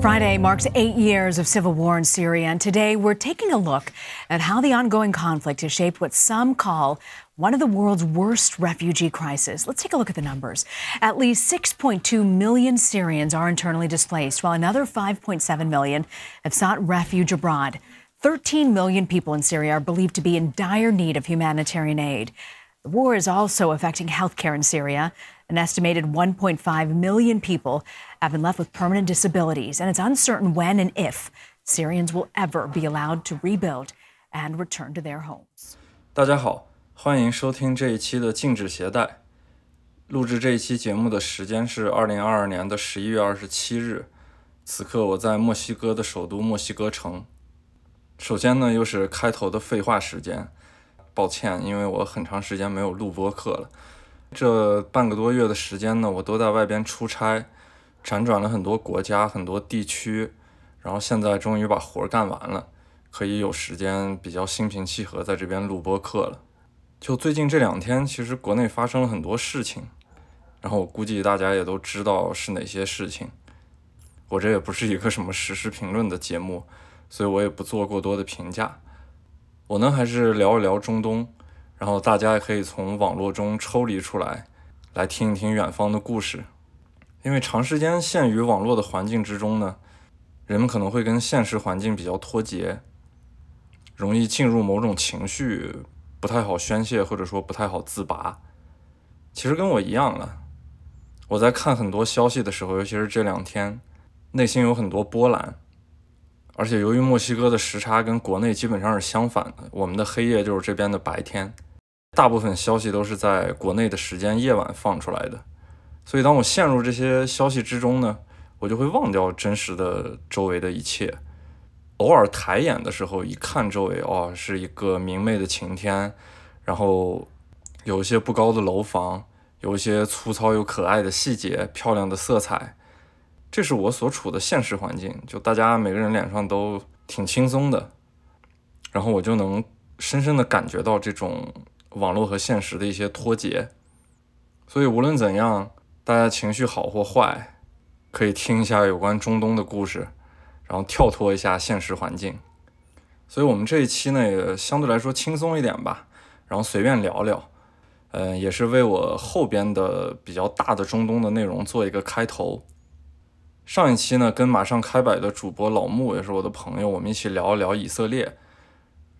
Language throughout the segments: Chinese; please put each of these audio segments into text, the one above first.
Friday marks eight years of civil war in Syria, and today we're taking a look at how the ongoing conflict has shaped what some call one of the world's worst refugee crises. Let's take a look at the numbers. At least 6.2 million Syrians are internally displaced, while another 5.7 million have sought refuge abroad. 13 million people in Syria are believed to be in dire need of humanitarian aid. The war is also affecting healthcare in Syria. An estimated 1.5 million people have been left with permanent disabilities, and it's uncertain when and if Syrians will ever be allowed to rebuild and return to their homes. 大家好，欢迎收听这一期的静止携带。录制这一期节目的时间是二零二二年的十一月二十七日，此刻我在墨西哥的首都墨西哥城。首先呢，又是开头的废话时间，抱歉，因为我很长时间没有录播课了。 这半个多月的时间呢，我都在外边出差，辗转了很多国家、很多地区，然后现在终于把活干完了，可以有时间比较心平气和在这边录播课了。就最近这两天，其实国内发生了很多事情，然后我估计大家也都知道是哪些事情。我这也不是一个什么实时评论的节目，所以我也不做过多的评价。我呢，还是聊一聊中东。然后大家也可以从网络中抽离出来，来听一听远方的故事。因为长时间陷于网络的环境之中呢，人们可能会跟现实环境比较脱节，容易进入某种情绪，不太好宣泄，或者说不太好自拔。其实跟我一样了。我在看很多消息的时候，尤其是这两天，内心有很多波澜。而且由于墨西哥的时差跟国内基本上是相反的，我们的黑夜就是这边的白天。大部分消息都是在国内的时间夜晚放出来的，所以当我陷入这些消息之中呢，我就会忘掉真实的周围的一切。偶尔抬眼的时候，一看周围，哦，是一个明媚的晴天，然后有一些不高的楼房，有一些粗糙又可爱的细节，漂亮的色彩，这是我所处的现实环境。就大家每个人脸上都挺轻松的，然后我就能深深的感觉到这种。网络和现实的一些脱节，所以无论怎样，大家情绪好或坏，可以听一下有关中东的故事，然后跳脱一下现实环境。所以我们这一期呢，也相对来说轻松一点吧，然后随便聊聊，嗯，也是为我后边的比较大的中东的内容做一个开头。上一期呢，跟马上开摆的主播老穆也是我的朋友，我们一起聊一聊以色列。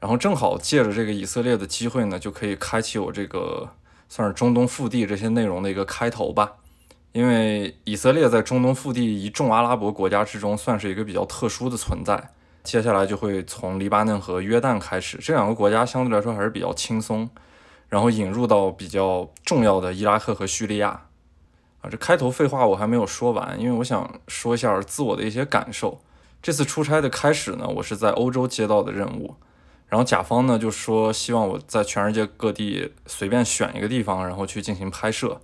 然后正好借着这个以色列的机会呢，就可以开启我这个算是中东腹地这些内容的一个开头吧。因为以色列在中东腹地一众阿拉伯国家之中算是一个比较特殊的存在。接下来就会从黎巴嫩和约旦开始，这两个国家相对来说还是比较轻松，然后引入到比较重要的伊拉克和叙利亚。啊，这开头废话我还没有说完，因为我想说一下自我的一些感受。这次出差的开始呢，我是在欧洲接到的任务。然后甲方呢就说希望我在全世界各地随便选一个地方，然后去进行拍摄。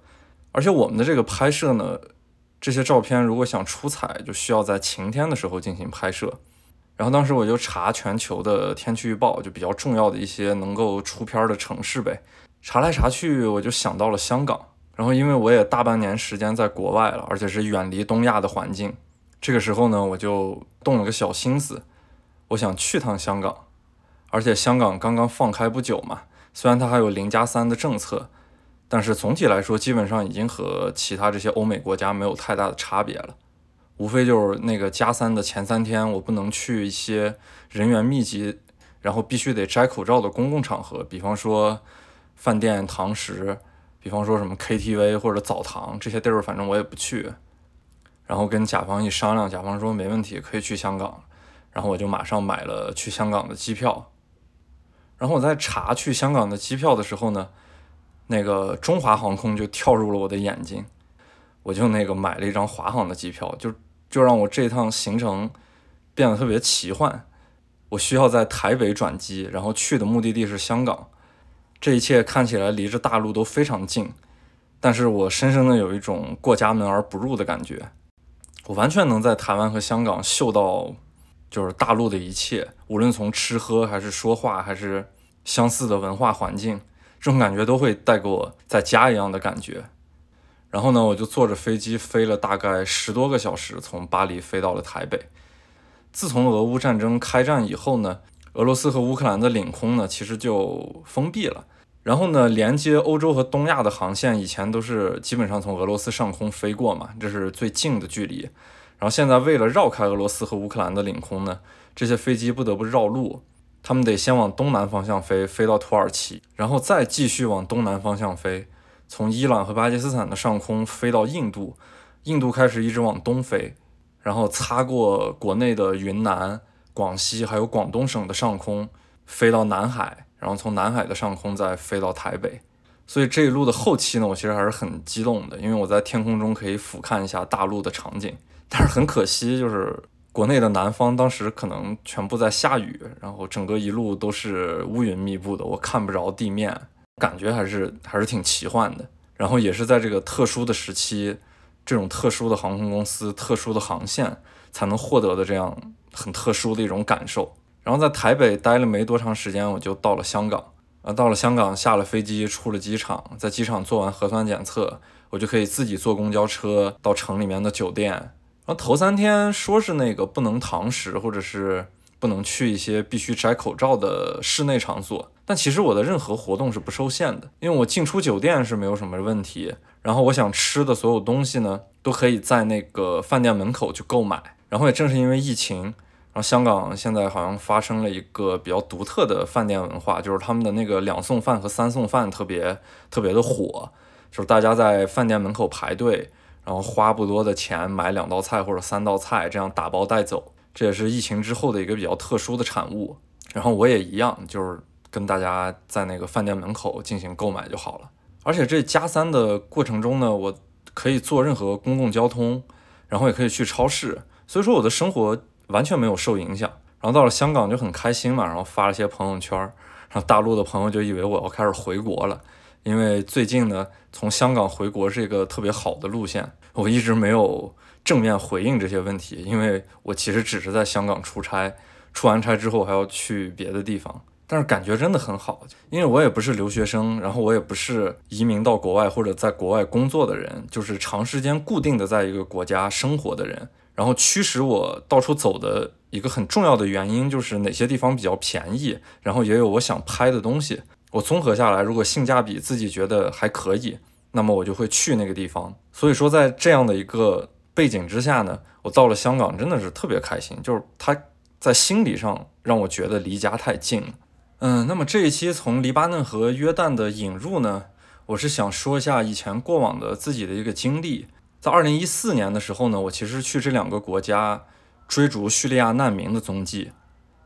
而且我们的这个拍摄呢，这些照片如果想出彩，就需要在晴天的时候进行拍摄。然后当时我就查全球的天气预报，就比较重要的一些能够出片的城市呗。查来查去，我就想到了香港。然后因为我也大半年时间在国外了，而且是远离东亚的环境，这个时候呢，我就动了个小心思，我想去趟香港。而且香港刚刚放开不久嘛，虽然它还有零加三的政策，但是总体来说基本上已经和其他这些欧美国家没有太大的差别了。无非就是那个加三的前三天，我不能去一些人员密集，然后必须得摘口罩的公共场合，比方说饭店、堂食，比方说什么 KTV 或者澡堂这些地儿，反正我也不去。然后跟甲方一商量，甲方说没问题，可以去香港，然后我就马上买了去香港的机票。然后我在查去香港的机票的时候呢，那个中华航空就跳入了我的眼睛，我就那个买了一张华航的机票，就就让我这趟行程变得特别奇幻。我需要在台北转机，然后去的目的地是香港，这一切看起来离着大陆都非常近，但是我深深的有一种过家门而不入的感觉。我完全能在台湾和香港嗅到，就是大陆的一切，无论从吃喝还是说话还是。相似的文化环境，这种感觉都会带给我在家一样的感觉。然后呢，我就坐着飞机飞了大概十多个小时，从巴黎飞到了台北。自从俄乌战争开战以后呢，俄罗斯和乌克兰的领空呢，其实就封闭了。然后呢，连接欧洲和东亚的航线以前都是基本上从俄罗斯上空飞过嘛，这是最近的距离。然后现在为了绕开俄罗斯和乌克兰的领空呢，这些飞机不得不绕路，他们得先往东南方向飞，飞到土耳其，然后再继续往东南方向飞，从伊朗和巴基斯坦的上空飞到印度，印度开始一直往东飞，然后擦过国内的云南、广西还有广东省的上空，飞到南海。然后从南海的上空再飞到台北，所以这一路的后期呢，我其实还是很激动的，因为我在天空中可以俯瞰一下大陆的场景。但是很可惜，就是国内的南方当时可能全部在下雨，然后整个一路都是乌云密布的，我看不着地面，感觉还是还是挺奇幻的。然后也是在这个特殊的时期，这种特殊的航空公司、特殊的航线才能获得的这样很特殊的一种感受。然后在台北待了没多长时间，我就到了香港。啊，到了香港，下了飞机，出了机场，在机场做完核酸检测，我就可以自己坐公交车到城里面的酒店。然后头三天说是那个不能堂食，或者是不能去一些必须摘口罩的室内场所，但其实我的任何活动是不受限的，因为我进出酒店是没有什么问题。然后我想吃的所有东西呢，都可以在那个饭店门口去购买。然后也正是因为疫情。然后香港现在好像发生了一个比较独特的饭店文化，就是他们的那个两送饭和三送饭特别特别的火，就是大家在饭店门口排队，然后花不多的钱买两道菜或者三道菜，这样打包带走。这也是疫情之后的一个比较特殊的产物。然后我也一样，就是跟大家在那个饭店门口进行购买就好了。而且这加三的过程中呢，我可以坐任何公共交通，然后也可以去超市，所以说我的生活。完全没有受影响，然后到了香港就很开心嘛，然后发了些朋友圈，然后大陆的朋友就以为我要开始回国了，因为最近呢，从香港回国是一个特别好的路线，我一直没有正面回应这些问题，因为我其实只是在香港出差，出完差之后还要去别的地方，但是感觉真的很好，因为我也不是留学生，然后我也不是移民到国外或者在国外工作的人，就是长时间固定的在一个国家生活的人。然后驱使我到处走的一个很重要的原因就是哪些地方比较便宜，然后也有我想拍的东西。我综合下来，如果性价比自己觉得还可以，那么我就会去那个地方。所以说，在这样的一个背景之下呢，我到了香港真的是特别开心，就是它在心理上让我觉得离家太近了。嗯，那么这一期从黎巴嫩和约旦的引入呢，我是想说一下以前过往的自己的一个经历。在二零一四年的时候呢，我其实去这两个国家追逐叙利亚难民的踪迹，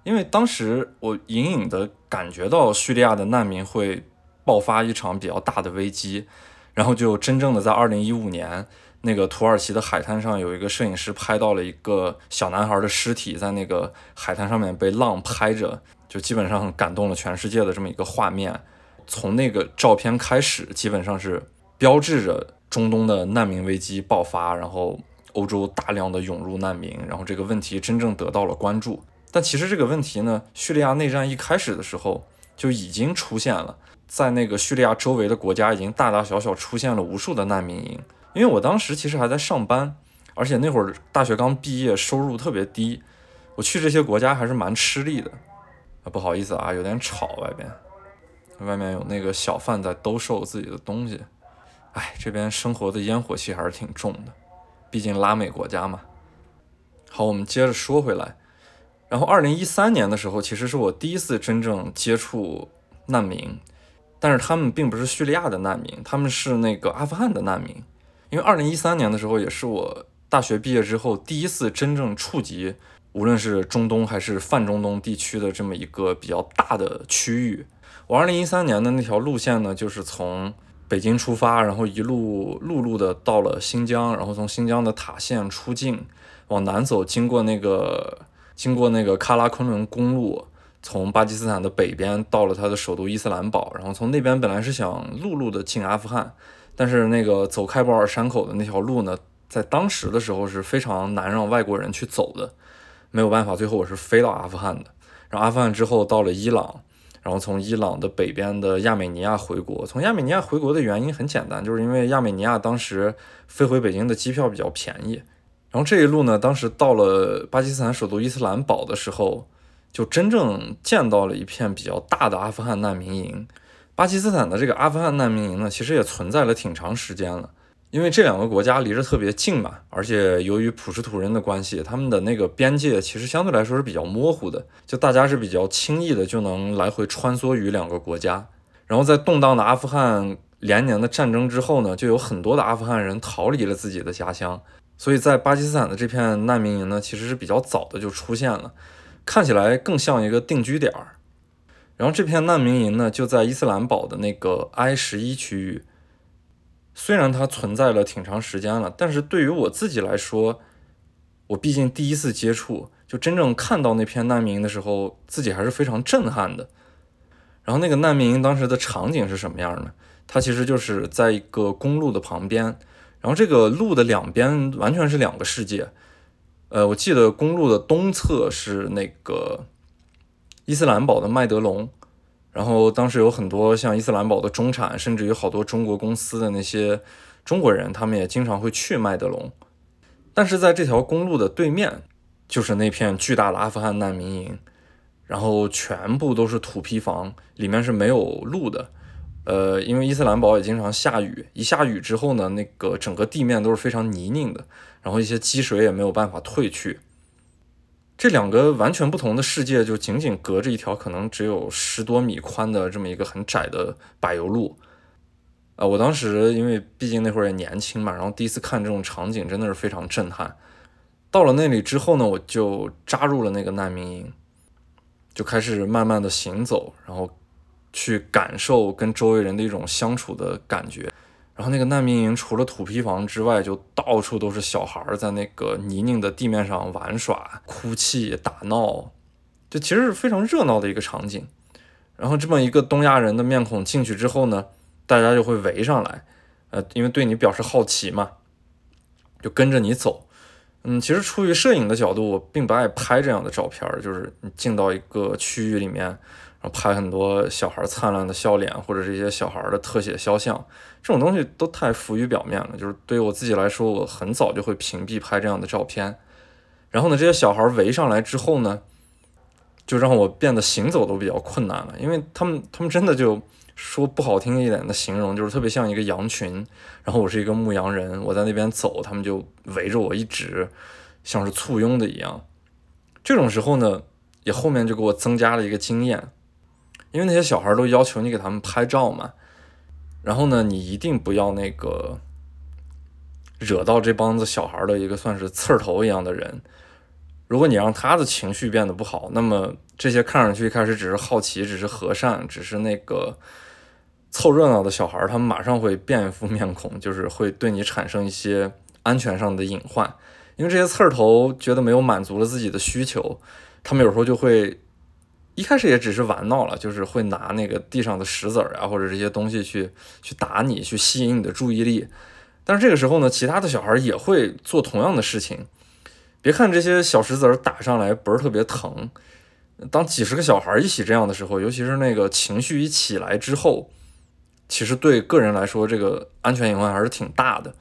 因为当时我隐隐的感觉到叙利亚的难民会爆发一场比较大的危机，然后就真正的在二零一五年，那个土耳其的海滩上有一个摄影师拍到了一个小男孩的尸体在那个海滩上面被浪拍着，就基本上感动了全世界的这么一个画面。从那个照片开始，基本上是标志着。中东的难民危机爆发，然后欧洲大量的涌入难民，然后这个问题真正得到了关注。但其实这个问题呢，叙利亚内战一开始的时候就已经出现了，在那个叙利亚周围的国家已经大大小小出现了无数的难民营。因为我当时其实还在上班，而且那会儿大学刚毕业，收入特别低，我去这些国家还是蛮吃力的。啊，不好意思啊，有点吵，外边，外面有那个小贩在兜售自己的东西。哎，这边生活的烟火气还是挺重的，毕竟拉美国家嘛。好，我们接着说回来。然后，二零一三年的时候，其实是我第一次真正接触难民，但是他们并不是叙利亚的难民，他们是那个阿富汗的难民。因为二零一三年的时候，也是我大学毕业之后第一次真正触及，无论是中东还是泛中东地区的这么一个比较大的区域。我二零一三年的那条路线呢，就是从。北京出发，然后一路陆路的到了新疆，然后从新疆的塔县出境，往南走，经过那个经过那个喀拉昆仑公路，从巴基斯坦的北边到了它的首都伊斯兰堡，然后从那边本来是想陆路的进阿富汗，但是那个走开伯尔山口的那条路呢，在当时的时候是非常难让外国人去走的，没有办法，最后我是飞到阿富汗的，然后阿富汗之后到了伊朗。然后从伊朗的北边的亚美尼亚回国。从亚美尼亚回国的原因很简单，就是因为亚美尼亚当时飞回北京的机票比较便宜。然后这一路呢，当时到了巴基斯坦首都伊斯兰堡的时候，就真正见到了一片比较大的阿富汗难民营。巴基斯坦的这个阿富汗难民营呢，其实也存在了挺长时间了。因为这两个国家离着特别近嘛，而且由于普什图人的关系，他们的那个边界其实相对来说是比较模糊的，就大家是比较轻易的就能来回穿梭于两个国家。然后在动荡的阿富汗连年的战争之后呢，就有很多的阿富汗人逃离了自己的家乡，所以在巴基斯坦的这片难民营呢，其实是比较早的就出现了，看起来更像一个定居点儿。然后这片难民营呢，就在伊斯兰堡的那个 I 十一区域。虽然它存在了挺长时间了，但是对于我自己来说，我毕竟第一次接触，就真正看到那片难民营的时候，自己还是非常震撼的。然后那个难民营当时的场景是什么样呢？它其实就是在一个公路的旁边，然后这个路的两边完全是两个世界。呃，我记得公路的东侧是那个伊斯兰堡的麦德龙。然后当时有很多像伊斯兰堡的中产，甚至有好多中国公司的那些中国人，他们也经常会去麦德龙。但是在这条公路的对面，就是那片巨大的阿富汗难民营，然后全部都是土坯房，里面是没有路的。呃，因为伊斯兰堡也经常下雨，一下雨之后呢，那个整个地面都是非常泥泞的，然后一些积水也没有办法退去。这两个完全不同的世界，就仅仅隔着一条可能只有十多米宽的这么一个很窄的柏油路，啊！我当时因为毕竟那会儿也年轻嘛，然后第一次看这种场景，真的是非常震撼。到了那里之后呢，我就扎入了那个难民营，就开始慢慢的行走，然后去感受跟周围人的一种相处的感觉。然后那个难民营除了土坯房之外，就到处都是小孩在那个泥泞的地面上玩耍、哭泣、打闹，就其实是非常热闹的一个场景。然后这么一个东亚人的面孔进去之后呢，大家就会围上来，呃，因为对你表示好奇嘛，就跟着你走。嗯，其实出于摄影的角度，我并不爱拍这样的照片，就是你进到一个区域里面。然后拍很多小孩灿烂的笑脸，或者是一些小孩的特写肖像，这种东西都太浮于表面了。就是对于我自己来说，我很早就会屏蔽拍这样的照片。然后呢，这些小孩围上来之后呢，就让我变得行走都比较困难了，因为他们他们真的就说不好听一点的形容，就是特别像一个羊群。然后我是一个牧羊人，我在那边走，他们就围着我一直像是簇拥的一样。这种时候呢，也后面就给我增加了一个经验。因为那些小孩都要求你给他们拍照嘛，然后呢，你一定不要那个惹到这帮子小孩的一个算是刺儿头一样的人。如果你让他的情绪变得不好，那么这些看上去一开始只是好奇、只是和善、只是那个凑热闹的小孩，他们马上会变一副面孔，就是会对你产生一些安全上的隐患。因为这些刺儿头觉得没有满足了自己的需求，他们有时候就会。一开始也只是玩闹了，就是会拿那个地上的石子儿啊，或者这些东西去去打你，去吸引你的注意力。但是这个时候呢，其他的小孩也会做同样的事情。别看这些小石子儿打上来不是特别疼，当几十个小孩一起这样的时候，尤其是那个情绪一起来之后，其实对个人来说，这个安全隐患还是挺大的。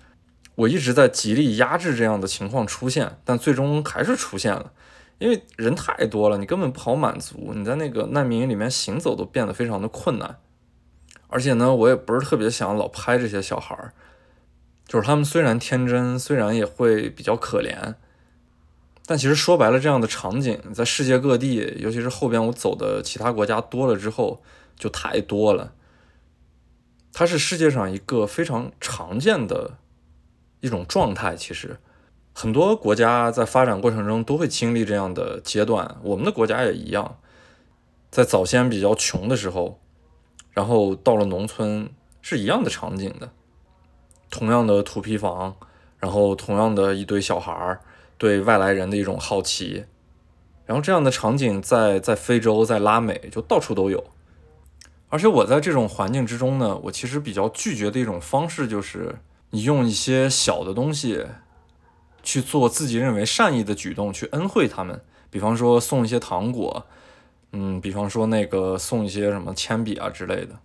我一直在极力压制这样的情况出现，但最终还是出现了。因为人太多了，你根本不好满足。你在那个难民营里面行走都变得非常的困难，而且呢，我也不是特别想老拍这些小孩儿，就是他们虽然天真，虽然也会比较可怜，但其实说白了，这样的场景在世界各地，尤其是后边我走的其他国家多了之后，就太多了。它是世界上一个非常常见的一种状态，其实。很多国家在发展过程中都会经历这样的阶段，我们的国家也一样。在早先比较穷的时候，然后到了农村是一样的场景的，同样的土坯房，然后同样的一堆小孩儿对外来人的一种好奇，然后这样的场景在在非洲、在拉美就到处都有。而且我在这种环境之中呢，我其实比较拒绝的一种方式就是你用一些小的东西。去做自己认为善意的举动，去恩惠他们，比方说送一些糖果，嗯，比方说那个送一些什么铅笔啊之类的。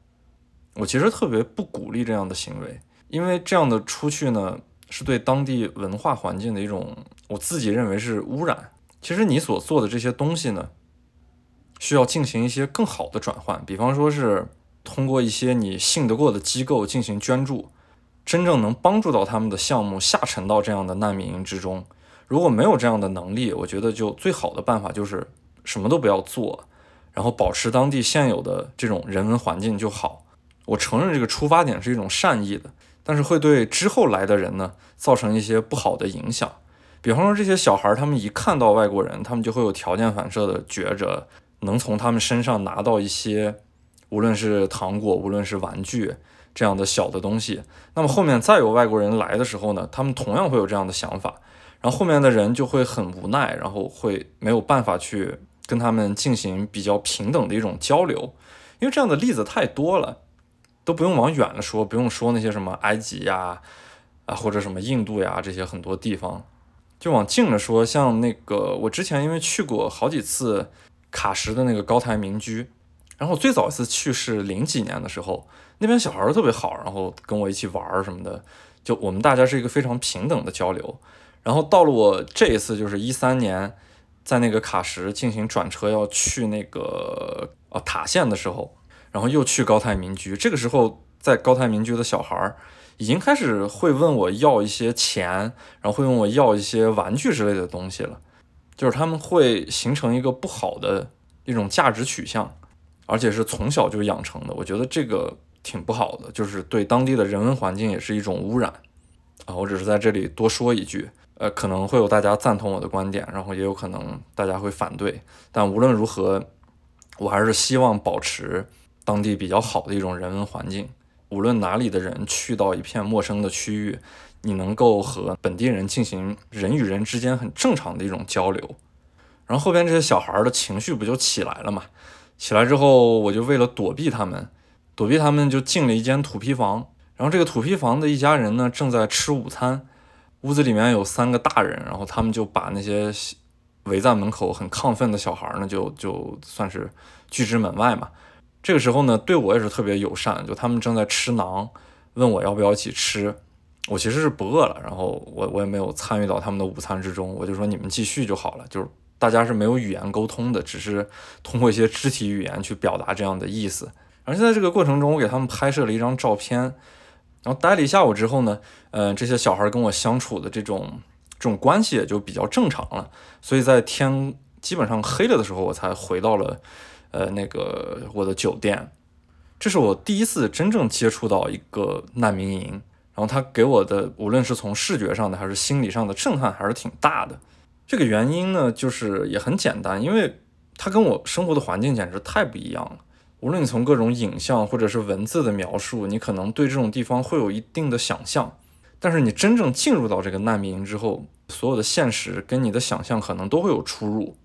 我其实特别不鼓励这样的行为，因为这样的出去呢，是对当地文化环境的一种，我自己认为是污染。其实你所做的这些东西呢，需要进行一些更好的转换，比方说是通过一些你信得过的机构进行捐助，真正能帮助到他们的项目下沉到这样的难民营之中。如果没有这样的能力，我觉得就最好的办法就是什么都不要做，然后保持当地现有的这种人文环境就好。我承认这个出发点是一种善意的，但是会对之后来的人呢造成一些不好的影响。比方说这些小孩，他们一看到外国人，他们就会有条件反射的觉着能从他们身上拿到一些，无论是糖果，无论是玩具这样的小的东西。那么后面再有外国人来的时候呢，他们同样会有这样的想法，然后后面的人就会很无奈，然后会没有办法去跟他们进行比较平等的一种交流，因为这样的例子太多了。都不用往远了说，不用说那些什么埃及呀，啊或者什么印度呀这些很多地方，就往近了说，像那个我之前因为去过好几次喀什的那个高台民居，然后最早一次去是零几年的时候，那边小孩儿特别好，然后跟我一起玩儿什么的，就我们大家是一个非常平等的交流。然后到了我这一次就是一三年，在那个喀什进行转车要去那个呃塔县的时候。然后又去高泰民居，这个时候在高泰民居的小孩儿已经开始会问我要一些钱，然后会问我要一些玩具之类的东西了，就是他们会形成一个不好的一种价值取向，而且是从小就养成的。我觉得这个挺不好的，就是对当地的人文环境也是一种污染啊。我只是在这里多说一句，呃，可能会有大家赞同我的观点，然后也有可能大家会反对，但无论如何，我还是希望保持。当地比较好的一种人文环境，无论哪里的人去到一片陌生的区域，你能够和本地人进行人与人之间很正常的一种交流。然后后边这些小孩的情绪不就起来了嘛？起来之后，我就为了躲避他们，躲避他们就进了一间土坯房。然后这个土坯房的一家人呢，正在吃午餐，屋子里面有三个大人，然后他们就把那些围在门口很亢奋的小孩呢，就就算是拒之门外嘛。这个时候呢，对我也是特别友善，就他们正在吃馕，问我要不要一起吃。我其实是不饿了，然后我我也没有参与到他们的午餐之中，我就说你们继续就好了。就是大家是没有语言沟通的，只是通过一些肢体语言去表达这样的意思。而且在这个过程中，我给他们拍摄了一张照片，然后待了一下午之后呢，嗯，这些小孩跟我相处的这种这种关系也就比较正常了。所以在天基本上黑了的时候，我才回到了。呃，那个我的酒店，这是我第一次真正接触到一个难民营，然后他给我的无论是从视觉上的还是心理上的震撼还是挺大的。这个原因呢，就是也很简单，因为它跟我生活的环境简直太不一样了。无论你从各种影像或者是文字的描述，你可能对这种地方会有一定的想象，但是你真正进入到这个难民营之后，所有的现实跟你的想象可能都会有出入。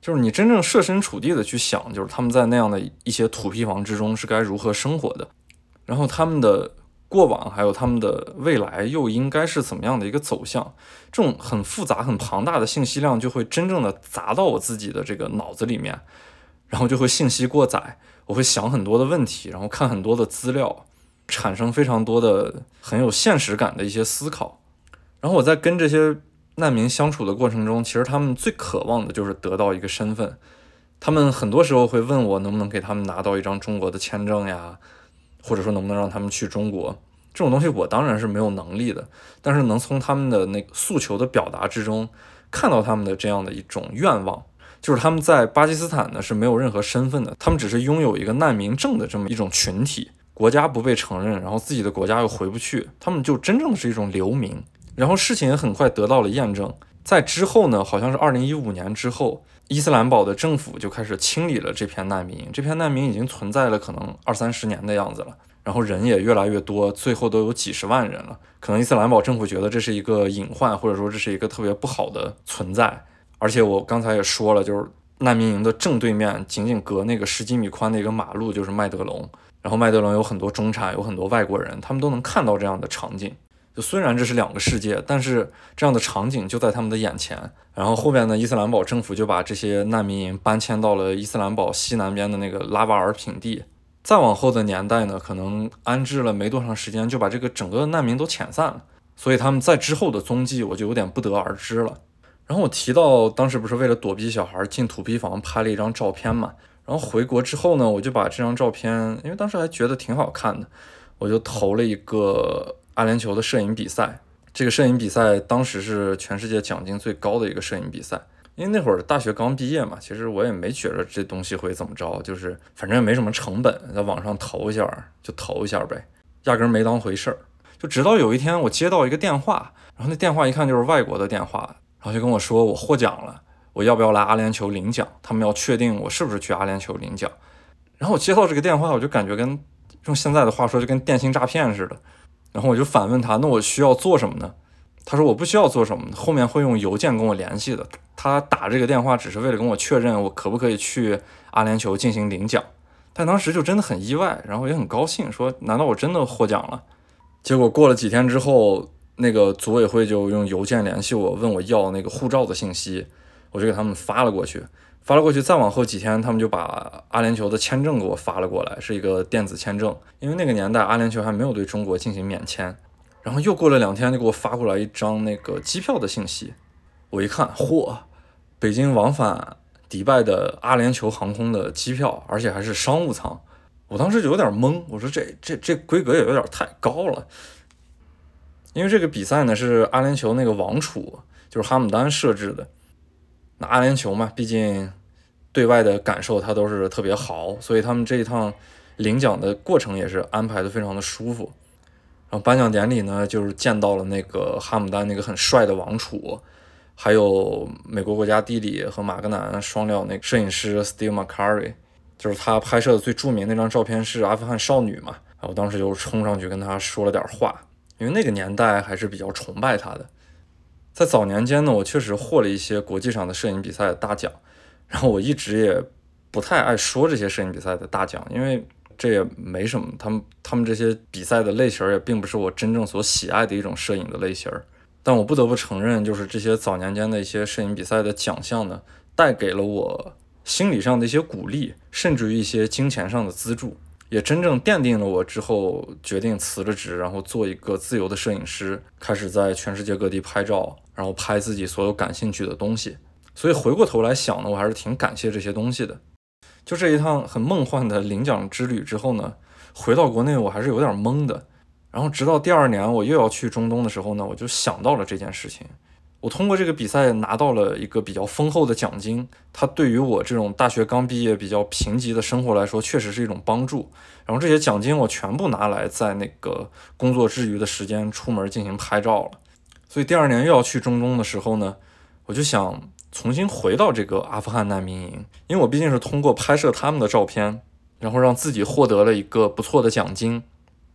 就是你真正设身处地的去想，就是他们在那样的一些土坯房之中是该如何生活的，然后他们的过往还有他们的未来又应该是怎么样的一个走向，这种很复杂、很庞大的信息量就会真正的砸到我自己的这个脑子里面，然后就会信息过载，我会想很多的问题，然后看很多的资料，产生非常多的很有现实感的一些思考，然后我在跟这些。难民相处的过程中，其实他们最渴望的就是得到一个身份。他们很多时候会问我能不能给他们拿到一张中国的签证呀，或者说能不能让他们去中国。这种东西我当然是没有能力的，但是能从他们的那诉求的表达之中看到他们的这样的一种愿望，就是他们在巴基斯坦呢是没有任何身份的，他们只是拥有一个难民证的这么一种群体，国家不被承认，然后自己的国家又回不去，他们就真正的是一种流民。然后事情也很快得到了验证，在之后呢，好像是二零一五年之后，伊斯兰堡的政府就开始清理了这片难民。这片难民已经存在了可能二三十年的样子了，然后人也越来越多，最后都有几十万人了。可能伊斯兰堡政府觉得这是一个隐患，或者说这是一个特别不好的存在。而且我刚才也说了，就是难民营的正对面，仅仅隔那个十几米宽的一个马路就是麦德龙，然后麦德龙有很多中产，有很多外国人，他们都能看到这样的场景。就虽然这是两个世界，但是这样的场景就在他们的眼前。然后后边呢，伊斯兰堡政府就把这些难民营搬迁到了伊斯兰堡西南边的那个拉瓦尔平地。再往后的年代呢，可能安置了没多长时间，就把这个整个难民都遣散了。所以他们在之后的踪迹，我就有点不得而知了。然后我提到当时不是为了躲避小孩进土坯房拍了一张照片嘛？然后回国之后呢，我就把这张照片，因为当时还觉得挺好看的，我就投了一个阿联酋的摄影比赛。这个摄影比赛当时是全世界奖金最高的一个摄影比赛。因为那会儿大学刚毕业嘛，其实我也没觉着这东西会怎么着，就是反正也没什么成本，在网上投一下就投一下呗，压根没当回事儿。就直到有一天我接到一个电话，然后那电话一看就是外国的电话，然后就跟我说我获奖了，我要不要来阿联酋领奖？他们要确定我是不是去阿联酋领奖。然后我接到这个电话，我就感觉跟用现在的话说就跟电信诈骗似的。然后我就反问他，那我需要做什么呢？他说我不需要做什么，后面会用邮件跟我联系的。他打这个电话只是为了跟我确认我可不可以去阿联酋进行领奖。但当时就真的很意外，然后也很高兴，说难道我真的获奖了？结果过了几天之后，那个组委会就用邮件联系我，问我要那个护照的信息，我就给他们发了过去。发了过去，再往后几天，他们就把阿联酋的签证给我发了过来，是一个电子签证。因为那个年代阿联酋还没有对中国进行免签。然后又过了两天，就给我发过来一张那个机票的信息。我一看，嚯，北京往返迪拜的阿联酋航空的机票，而且还是商务舱。我当时就有点懵，我说这这这规格也有点太高了。因为这个比赛呢是阿联酋那个王储，就是哈姆丹设置的。那阿联酋嘛，毕竟对外的感受他都是特别豪，所以他们这一趟领奖的过程也是安排的非常的舒服。然后颁奖典礼呢，就是见到了那个哈姆丹那个很帅的王储，还有美国国家地理和马格南双料那个摄影师 Steve McCurry。就是他拍摄的最著名那张照片是阿富汗少女嘛，我当时就冲上去跟他说了点话，因为那个年代还是比较崇拜他的。在早年间呢，我确实获了一些国际上的摄影比赛的大奖，然后我一直也不太爱说这些摄影比赛的大奖，因为这也没什么，他们他们这些比赛的类型也并不是我真正所喜爱的一种摄影的类型。但我不得不承认，就是这些早年间的一些摄影比赛的奖项呢，带给了我。心理上的一些鼓励，甚至于一些金钱上的资助，也真正奠定了我之后决定辞了职，然后做一个自由的摄影师，开始在全世界各地拍照，然后拍自己所有感兴趣的东西。所以回过头来想呢，我还是挺感谢这些东西的。就这一趟很梦幻的领奖之旅之后呢，回到国内我还是有点懵的。然后直到第二年我又要去中东的时候呢，我就想到了这件事情。我通过这个比赛拿到了一个比较丰厚的奖金，它对于我这种大学刚毕业、比较贫瘠的生活来说，确实是一种帮助。然后这些奖金我全部拿来在那个工作之余的时间出门进行拍照了。所以第二年又要去中东的时候呢，我就想重新回到这个阿富汗难民营，因为我毕竟是通过拍摄他们的照片，然后让自己获得了一个不错的奖金，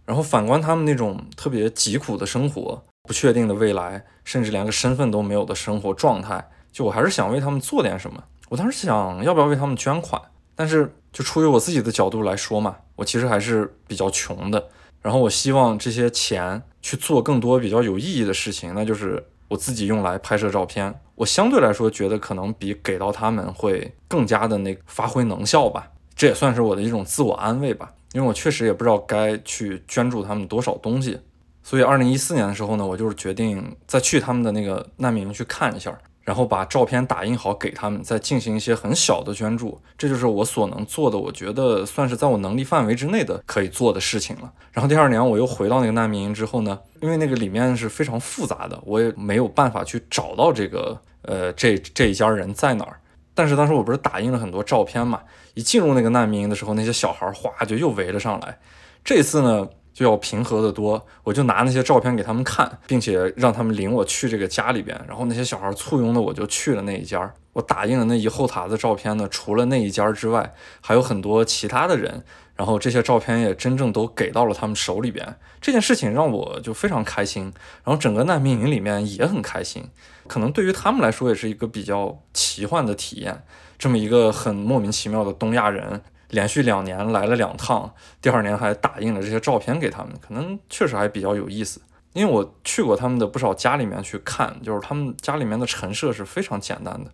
然后反观他们那种特别疾苦的生活。不确定的未来，甚至连个身份都没有的生活状态，就我还是想为他们做点什么。我当时想要不要为他们捐款，但是就出于我自己的角度来说嘛，我其实还是比较穷的。然后我希望这些钱去做更多比较有意义的事情，那就是我自己用来拍摄照片。我相对来说觉得可能比给到他们会更加的那发挥能效吧。这也算是我的一种自我安慰吧，因为我确实也不知道该去捐助他们多少东西。所以，二零一四年的时候呢，我就是决定再去他们的那个难民营去看一下，然后把照片打印好给他们，再进行一些很小的捐助。这就是我所能做的，我觉得算是在我能力范围之内的可以做的事情了。然后第二年我又回到那个难民营之后呢，因为那个里面是非常复杂的，我也没有办法去找到这个呃这这一家人在哪儿。但是当时我不是打印了很多照片嘛，一进入那个难民营的时候，那些小孩哗就又围了上来。这次呢。就要平和的多，我就拿那些照片给他们看，并且让他们领我去这个家里边。然后那些小孩簇拥的，我就去了那一家。我打印的那一后沓子照片呢，除了那一家之外，还有很多其他的人。然后这些照片也真正都给到了他们手里边。这件事情让我就非常开心，然后整个难民营里面也很开心。可能对于他们来说也是一个比较奇幻的体验，这么一个很莫名其妙的东亚人。连续两年来了两趟，第二年还打印了这些照片给他们，可能确实还比较有意思。因为我去过他们的不少家里面去看，就是他们家里面的陈设是非常简单的，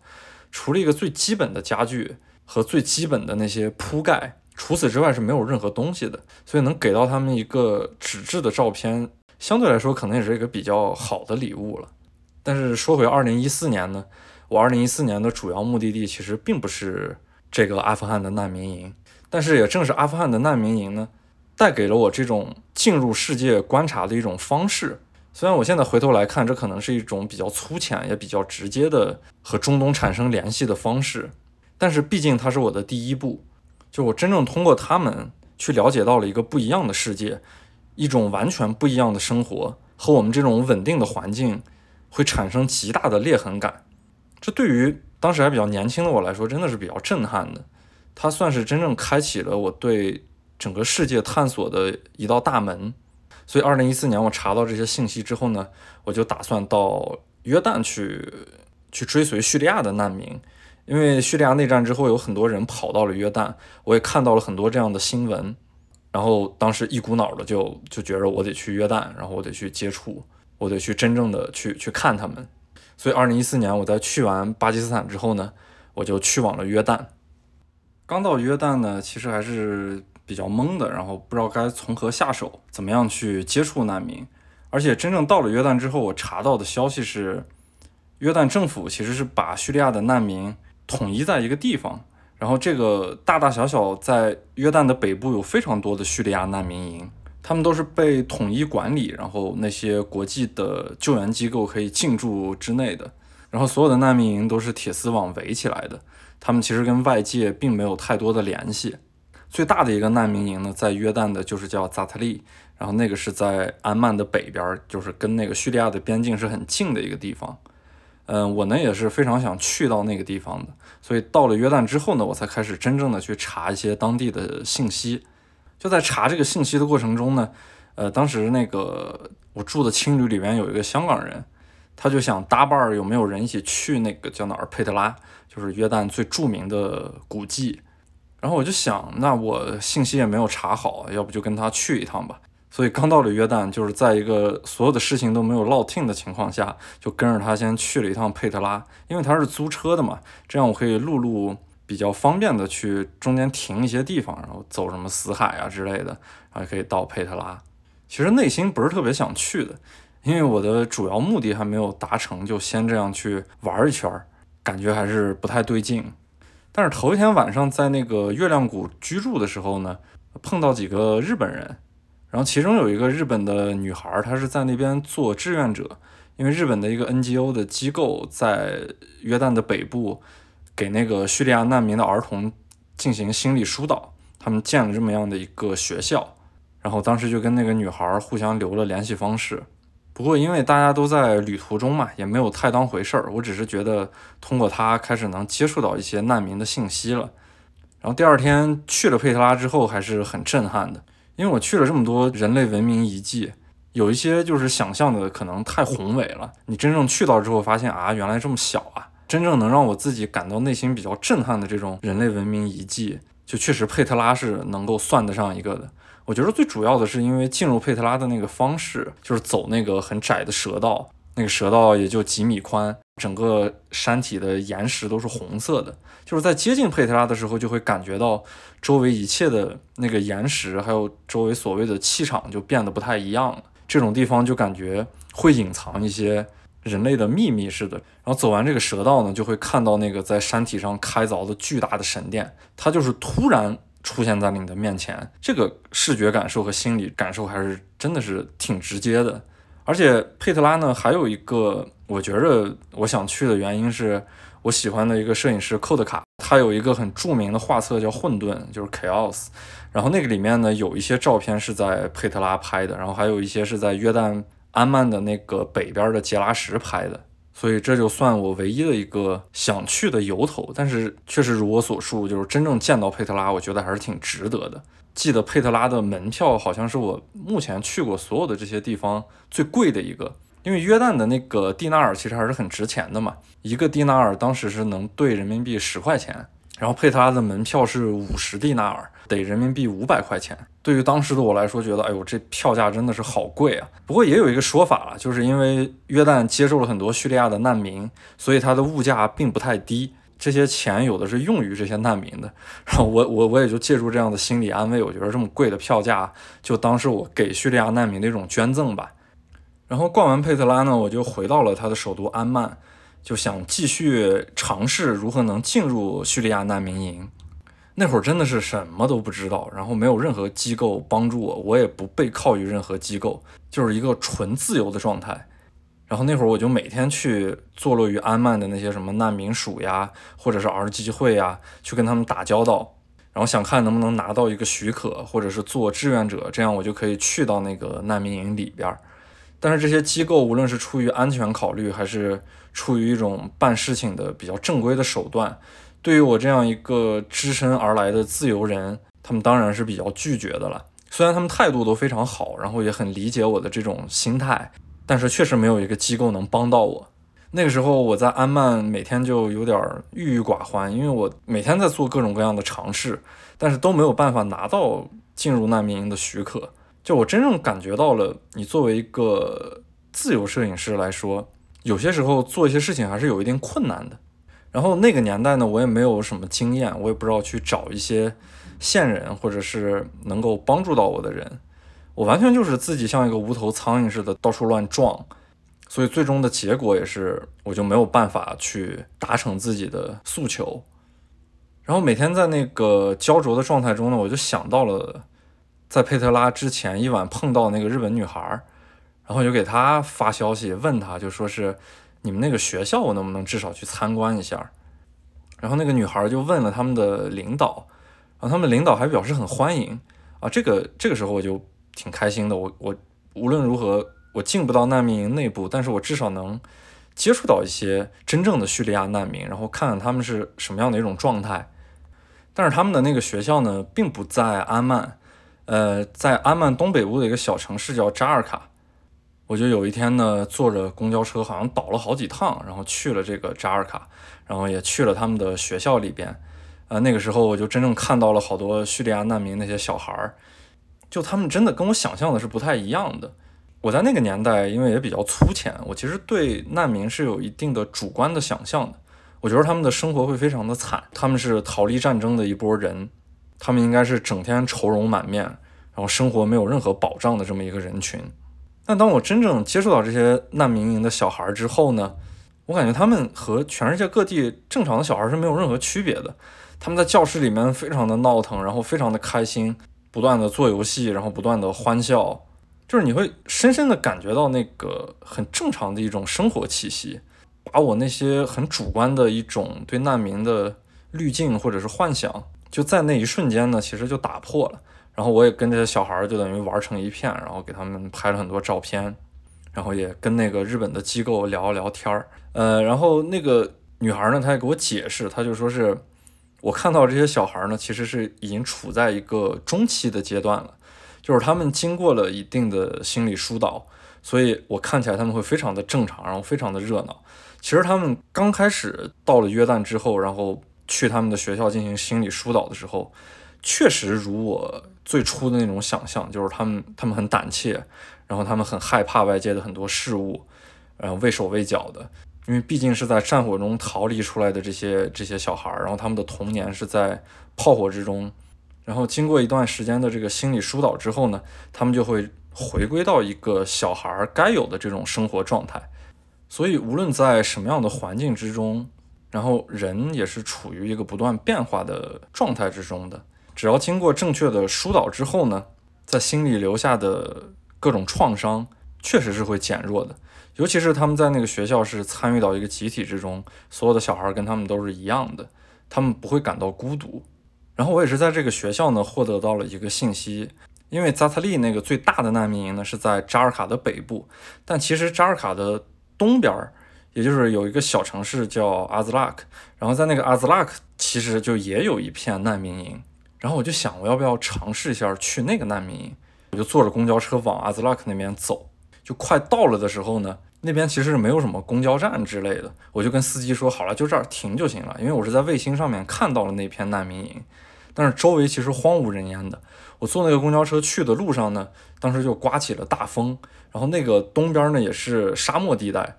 除了一个最基本的家具和最基本的那些铺盖，除此之外是没有任何东西的。所以能给到他们一个纸质的照片，相对来说可能也是一个比较好的礼物了。但是说回二零一四年呢，我二零一四年的主要目的地其实并不是这个阿富汗的难民营，但是也正是阿富汗的难民营呢。带给了我这种进入世界观察的一种方式。虽然我现在回头来看，这可能是一种比较粗浅也比较直接的和中东产生联系的方式，但是毕竟它是我的第一步。就我真正通过他们去了解到了一个不一样的世界，一种完全不一样的生活，和我们这种稳定的环境会产生极大的裂痕感。这对于当时还比较年轻的我来说，真的是比较震撼的。它算是真正开启了我对。整个世界探索的一道大门，所以二零一四年我查到这些信息之后呢，我就打算到约旦去去追随叙利亚的难民，因为叙利亚内战之后有很多人跑到了约旦，我也看到了很多这样的新闻，然后当时一股脑的就就觉着我得去约旦，然后我得去接触，我得去真正的去去看他们，所以二零一四年我在去完巴基斯坦之后呢，我就去往了约旦。刚到约旦呢，其实还是。比较懵的，然后不知道该从何下手，怎么样去接触难民。而且真正到了约旦之后，我查到的消息是，约旦政府其实是把叙利亚的难民统一在一个地方，然后这个大大小小在约旦的北部有非常多的叙利亚难民营，他们都是被统一管理，然后那些国际的救援机构可以进驻之内的，然后所有的难民营都是铁丝网围起来的，他们其实跟外界并没有太多的联系。最大的一个难民营呢，在约旦的，就是叫扎特利，然后那个是在安曼的北边，就是跟那个叙利亚的边境是很近的一个地方。嗯，我呢也是非常想去到那个地方的，所以到了约旦之后呢，我才开始真正的去查一些当地的信息。就在查这个信息的过程中呢，呃，当时那个我住的青旅里面有一个香港人，他就想搭伴儿，有没有人一起去那个叫哪儿佩特拉，就是约旦最著名的古迹。然后我就想，那我信息也没有查好，要不就跟他去一趟吧。所以刚到了约旦，就是在一个所有的事情都没有落听的情况下，就跟着他先去了一趟佩特拉，因为他是租车的嘛，这样我可以陆路比较方便的去中间停一些地方，然后走什么死海啊之类的，然后可以到佩特拉。其实内心不是特别想去的，因为我的主要目的还没有达成，就先这样去玩一圈，感觉还是不太对劲。但是头一天晚上在那个月亮谷居住的时候呢，碰到几个日本人，然后其中有一个日本的女孩，她是在那边做志愿者，因为日本的一个 NGO 的机构在约旦的北部，给那个叙利亚难民的儿童进行心理疏导，他们建了这么样的一个学校，然后当时就跟那个女孩互相留了联系方式。不过，因为大家都在旅途中嘛，也没有太当回事儿。我只是觉得通过他开始能接触到一些难民的信息了。然后第二天去了佩特拉之后，还是很震撼的，因为我去了这么多人类文明遗迹，有一些就是想象的可能太宏伟了。你真正去到之后，发现啊，原来这么小啊！真正能让我自己感到内心比较震撼的这种人类文明遗迹，就确实佩特拉是能够算得上一个的。我觉得最主要的是，因为进入佩特拉的那个方式，就是走那个很窄的蛇道，那个蛇道也就几米宽，整个山体的岩石都是红色的。就是在接近佩特拉的时候，就会感觉到周围一切的那个岩石，还有周围所谓的气场就变得不太一样了。这种地方就感觉会隐藏一些人类的秘密似的。然后走完这个蛇道呢，就会看到那个在山体上开凿的巨大的神殿，它就是突然。出现在了你的面前，这个视觉感受和心理感受还是真的是挺直接的。而且佩特拉呢，还有一个我觉着我想去的原因是，我喜欢的一个摄影师寇德卡，他有一个很著名的画册叫《混沌》，就是 Chaos。然后那个里面呢，有一些照片是在佩特拉拍的，然后还有一些是在约旦安曼的那个北边的杰拉什拍的。所以这就算我唯一的一个想去的由头，但是确实如我所述，就是真正见到佩特拉，我觉得还是挺值得的。记得佩特拉的门票好像是我目前去过所有的这些地方最贵的一个，因为约旦的那个蒂纳尔其实还是很值钱的嘛，一个蒂纳尔当时是能兑人民币十块钱，然后佩特拉的门票是五十蒂纳尔，得人民币五百块钱。对于当时的我来说，觉得哎呦，这票价真的是好贵啊。不过也有一个说法了，就是因为约旦接受了很多叙利亚的难民，所以它的物价并不太低。这些钱有的是用于这些难民的。然后我我我也就借助这样的心理安慰，我觉得这么贵的票价，就当是我给叙利亚难民的一种捐赠吧。然后逛完佩特拉呢，我就回到了他的首都安曼，就想继续尝试如何能进入叙利亚难民营。那会儿真的是什么都不知道，然后没有任何机构帮助我，我也不背靠于任何机构，就是一个纯自由的状态。然后那会儿我就每天去坐落于安曼的那些什么难民署呀，或者是儿基会呀，去跟他们打交道，然后想看能不能拿到一个许可，或者是做志愿者，这样我就可以去到那个难民营里边。但是这些机构无论是出于安全考虑，还是出于一种办事情的比较正规的手段，对于我这样一个只身而来的自由人，他们当然是比较拒绝的了。虽然他们态度都非常好，然后也很理解我的这种心态，但是确实没有一个机构能帮到我。那个时候我在安曼每天就有点郁郁寡欢，因为我每天在做各种各样的尝试，但是都没有办法拿到进入难民营的许可。就我真正感觉到了，你作为一个自由摄影师来说，有些时候做一些事情还是有一定困难的。然后那个年代呢，我也没有什么经验，我也不知道去找一些线人或者是能够帮助到我的人，我完全就是自己像一个无头苍蝇似的到处乱撞。所以最终的结果也是，我就没有办法去达成自己的诉求。然后每天在那个焦灼的状态中呢，我就想到了。在佩特拉之前一晚碰到那个日本女孩，然后就给她发消息问她，就说是你们那个学校我能不能至少去参观一下？然后那个女孩就问了他们的领导，然后他们领导还表示很欢迎啊。这个这个时候我就挺开心的，我我无论如何我进不到难民营内部，但是我至少能接触到一些真正的叙利亚难民，然后看看他们是什么样的一种状态。但是他们的那个学校呢，并不在安曼。呃，在安曼东北部的一个小城市叫扎尔卡，我就有一天呢，坐着公交车，好像倒了好几趟，然后去了这个扎尔卡，然后也去了他们的学校里边。呃，那个时候我就真正看到了好多叙利亚难民那些小孩儿，就他们真的跟我想象的是不太一样的。我在那个年代，因为也比较粗浅，我其实对难民是有一定的主观的想象的。我觉得他们的生活会非常的惨，他们是逃离战争的一波人。他们应该是整天愁容满面，然后生活没有任何保障的这么一个人群。但当我真正接触到这些难民营的小孩之后呢，我感觉他们和全世界各地正常的小孩是没有任何区别的。他们在教室里面非常的闹腾，然后非常的开心，不断的做游戏，然后不断的欢笑，就是你会深深的感觉到那个很正常的一种生活气息，把我那些很主观的一种对难民的滤镜或者是幻想。就在那一瞬间呢，其实就打破了。然后我也跟这些小孩儿就等于玩成一片，然后给他们拍了很多照片，然后也跟那个日本的机构聊了聊天儿。呃，然后那个女孩儿呢，她也给我解释，她就说是我看到这些小孩儿呢，其实是已经处在一个中期的阶段了，就是他们经过了一定的心理疏导，所以我看起来他们会非常的正常，然后非常的热闹。其实他们刚开始到了约旦之后，然后。去他们的学校进行心理疏导的时候，确实如我最初的那种想象，就是他们他们很胆怯，然后他们很害怕外界的很多事物，然后畏手畏脚的，因为毕竟是在战火中逃离出来的这些这些小孩儿，然后他们的童年是在炮火之中，然后经过一段时间的这个心理疏导之后呢，他们就会回归到一个小孩儿该有的这种生活状态，所以无论在什么样的环境之中。然后人也是处于一个不断变化的状态之中的，只要经过正确的疏导之后呢，在心里留下的各种创伤确实是会减弱的。尤其是他们在那个学校是参与到一个集体之中，所有的小孩跟他们都是一样的，他们不会感到孤独。然后我也是在这个学校呢获得到了一个信息，因为扎特利那个最大的难民营呢是在扎尔卡的北部，但其实扎尔卡的东边儿。也就是有一个小城市叫阿兹拉克，然后在那个阿兹拉克其实就也有一片难民营，然后我就想我要不要尝试一下去那个难民营，我就坐着公交车往阿兹拉克那边走，就快到了的时候呢，那边其实是没有什么公交站之类的，我就跟司机说好了，就这儿停就行了，因为我是在卫星上面看到了那片难民营，但是周围其实荒无人烟的。我坐那个公交车去的路上呢，当时就刮起了大风，然后那个东边呢也是沙漠地带，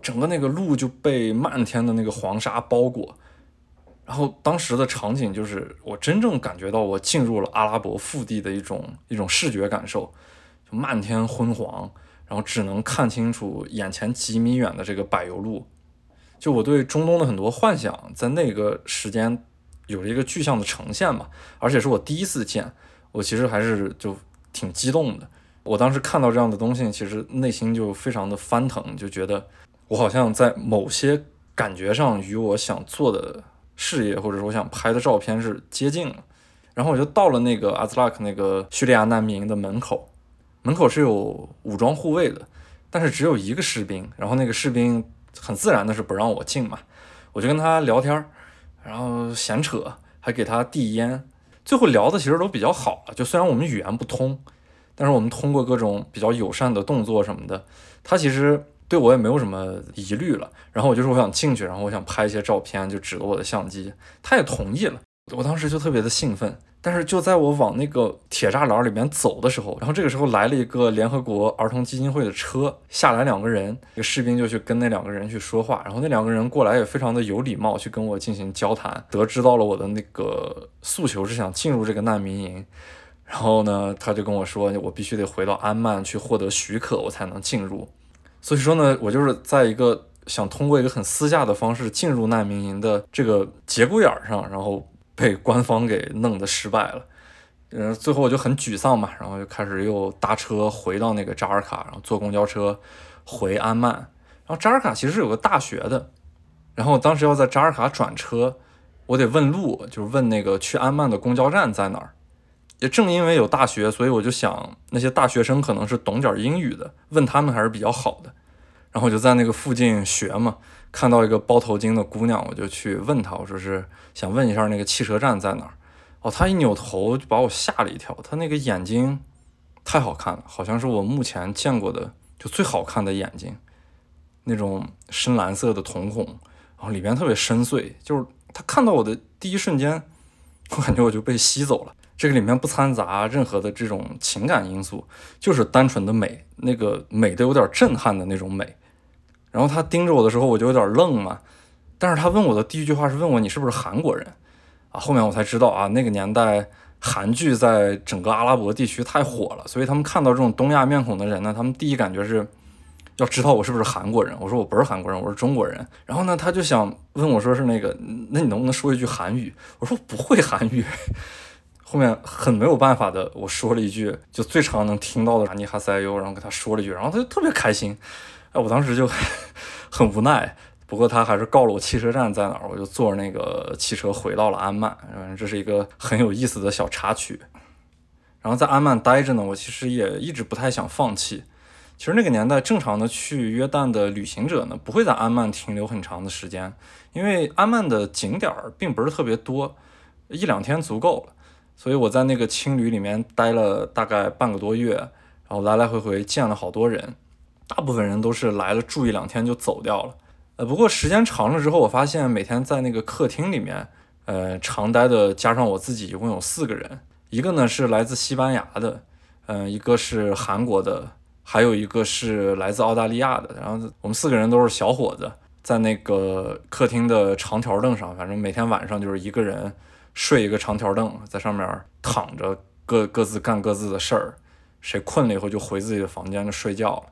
整个那个路就被漫天的那个黄沙包裹。然后当时的场景就是我真正感觉到我进入了阿拉伯腹地的一种一种视觉感受，就漫天昏黄，然后只能看清楚眼前几米远的这个柏油路。就我对中东的很多幻想，在那个时间有了一个具象的呈现嘛，而且是我第一次见，我其实还是就挺激动的。我当时看到这样的东西，其实内心就非常的翻腾，就觉得我好像在某些感觉上与我想做的事业或者说我想拍的照片是接近了。然后我就到了那个阿兹拉克那个叙利亚难民营的门口，门口是有武装护卫的，但是只有一个士兵，然后那个士兵。很自然的是不让我进嘛，我就跟他聊天，然后闲扯，还给他递烟，最后聊的其实都比较好了。就虽然我们语言不通，但是我们通过各种比较友善的动作什么的，他其实对我也没有什么疑虑了。然后我就说我想进去，然后我想拍一些照片，就指了我的相机，他也同意了。我当时就特别的兴奋。但是就在我往那个铁栅栏里面走的时候，然后这个时候来了一个联合国儿童基金会的车，下来两个人，那个士兵就去跟那两个人去说话，然后那两个人过来也非常的有礼貌，去跟我进行交谈，得知到了我的那个诉求是想进入这个难民营，然后呢，他就跟我说，我必须得回到安曼去获得许可，我才能进入。所以说呢，我就是在一个想通过一个很私下的方式进入难民营的这个节骨眼上，然后。被官方给弄得失败了，嗯，最后我就很沮丧嘛，然后就开始又搭车回到那个扎尔卡，然后坐公交车回安曼。然后扎尔卡其实是有个大学的，然后当时要在扎尔卡转车，我得问路，就是问那个去安曼的公交站在哪儿。也正因为有大学，所以我就想那些大学生可能是懂点英语的，问他们还是比较好的。然后我就在那个附近学嘛。看到一个包头巾的姑娘，我就去问她，我说是想问一下那个汽车站在哪儿。哦，她一扭头就把我吓了一跳，她那个眼睛太好看了，好像是我目前见过的就最好看的眼睛，那种深蓝色的瞳孔，然后里边特别深邃。就是她看到我的第一瞬间，我感觉我就被吸走了。这个里面不掺杂任何的这种情感因素，就是单纯的美，那个美的有点震撼的那种美。然后他盯着我的时候，我就有点愣嘛。但是他问我的第一句话是问我你是不是韩国人啊？后面我才知道啊，那个年代韩剧在整个阿拉伯地区太火了，所以他们看到这种东亚面孔的人呢，他们第一感觉是要知道我是不是韩国人。我说我不是韩国人，我是中国人。然后呢，他就想问我说是那个，那你能不能说一句韩语？我说不会韩语。后面很没有办法的，我说了一句就最常能听到的“尼哈塞哟”，然后给他说了一句，然后他就特别开心。哎，我当时就 很无奈，不过他还是告了我汽车站在哪儿，我就坐着那个汽车回到了安曼。嗯，这是一个很有意思的小插曲。然后在安曼待着呢，我其实也一直不太想放弃。其实那个年代，正常的去约旦的旅行者呢，不会在安曼停留很长的时间，因为安曼的景点儿并不是特别多，一两天足够了。所以我在那个青旅里面待了大概半个多月，然后来来回回见了好多人。大部分人都是来了住一两天就走掉了，呃，不过时间长了之后，我发现每天在那个客厅里面，呃，常待的加上我自己一共有四个人，一个呢是来自西班牙的，嗯，一个是韩国的，还有一个是来自澳大利亚的，然后我们四个人都是小伙子，在那个客厅的长条凳上，反正每天晚上就是一个人睡一个长条凳，在上面躺着，各各自干各自的事儿，谁困了以后就回自己的房间就睡觉了。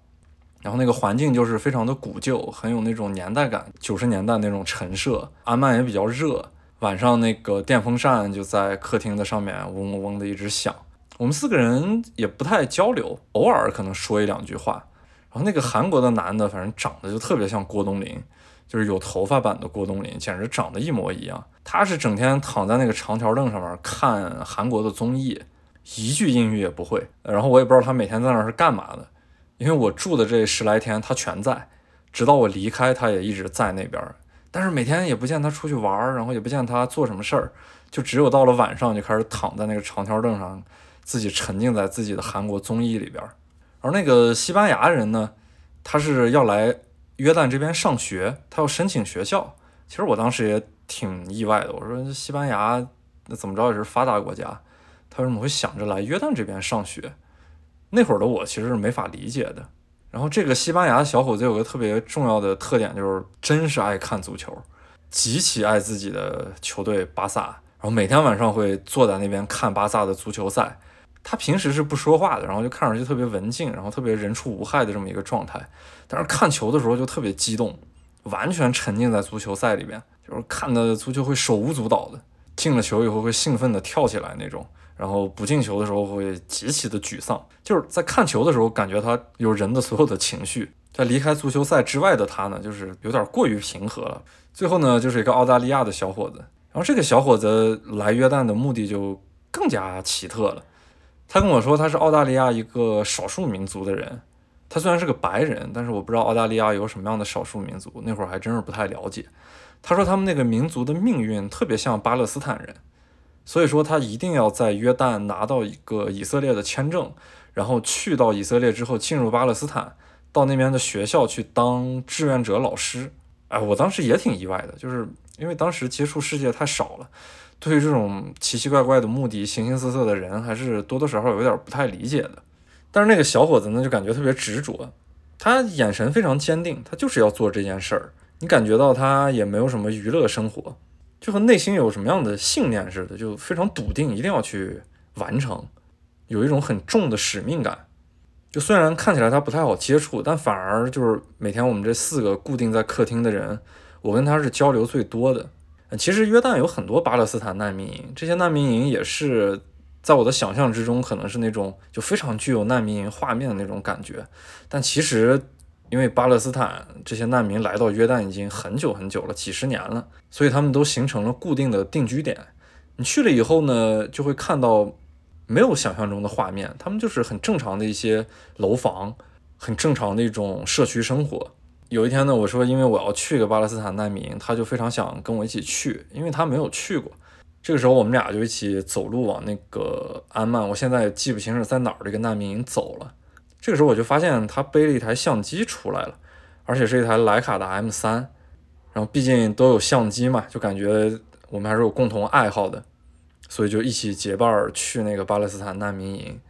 然后那个环境就是非常的古旧，很有那种年代感，九十年代那种陈设。安曼也比较热，晚上那个电风扇就在客厅的上面嗡嗡嗡的一直响。我们四个人也不太交流，偶尔可能说一两句话。然后那个韩国的男的，反正长得就特别像郭冬临，就是有头发版的郭冬临，简直长得一模一样。他是整天躺在那个长条凳上面看韩国的综艺，一句英语也不会。然后我也不知道他每天在那是干嘛的。因为我住的这十来天，他全在，直到我离开，他也一直在那边。但是每天也不见他出去玩，然后也不见他做什么事儿，就只有到了晚上就开始躺在那个长条凳上，自己沉浸在自己的韩国综艺里边。而那个西班牙人呢，他是要来约旦这边上学，他要申请学校。其实我当时也挺意外的，我说西班牙那怎么着也是发达国家，他为什么会想着来约旦这边上学？那会儿的我其实是没法理解的。然后这个西班牙小伙子有个特别重要的特点，就是真是爱看足球，极其爱自己的球队巴萨，然后每天晚上会坐在那边看巴萨的足球赛。他平时是不说话的，然后就看上去特别文静，然后特别人畜无害的这么一个状态。但是看球的时候就特别激动，完全沉浸在足球赛里边，就是看的足球会手舞足蹈的，进了球以后会兴奋的跳起来那种。然后不进球的时候会极其的沮丧，就是在看球的时候感觉他有人的所有的情绪。在离开足球赛之外的他呢，就是有点过于平和了。最后呢，就是一个澳大利亚的小伙子。然后这个小伙子来约旦的目的就更加奇特了。他跟我说他是澳大利亚一个少数民族的人。他虽然是个白人，但是我不知道澳大利亚有什么样的少数民族，那会儿还真是不太了解。他说他们那个民族的命运特别像巴勒斯坦人。所以说，他一定要在约旦拿到一个以色列的签证，然后去到以色列之后进入巴勒斯坦，到那边的学校去当志愿者老师。哎，我当时也挺意外的，就是因为当时接触世界太少了，对于这种奇奇怪怪的目的、形形色色的人，还是多多少少有点不太理解的。但是那个小伙子呢，就感觉特别执着，他眼神非常坚定，他就是要做这件事儿。你感觉到他也没有什么娱乐生活。就和内心有什么样的信念似的，就非常笃定，一定要去完成，有一种很重的使命感。就虽然看起来他不太好接触，但反而就是每天我们这四个固定在客厅的人，我跟他是交流最多的。其实约旦有很多巴勒斯坦难民营，这些难民营也是在我的想象之中，可能是那种就非常具有难民营画面的那种感觉，但其实。因为巴勒斯坦这些难民来到约旦已经很久很久了，几十年了，所以他们都形成了固定的定居点。你去了以后呢，就会看到没有想象中的画面，他们就是很正常的一些楼房，很正常的一种社区生活。有一天呢，我说因为我要去一个巴勒斯坦难民营，他就非常想跟我一起去，因为他没有去过。这个时候我们俩就一起走路往那个安曼，我现在记不清是在哪儿这个难民营走了。这个时候我就发现他背了一台相机出来了，而且是一台徕卡的 M 三。然后毕竟都有相机嘛，就感觉我们还是有共同爱好的，所以就一起结伴去那个巴勒斯坦难民营。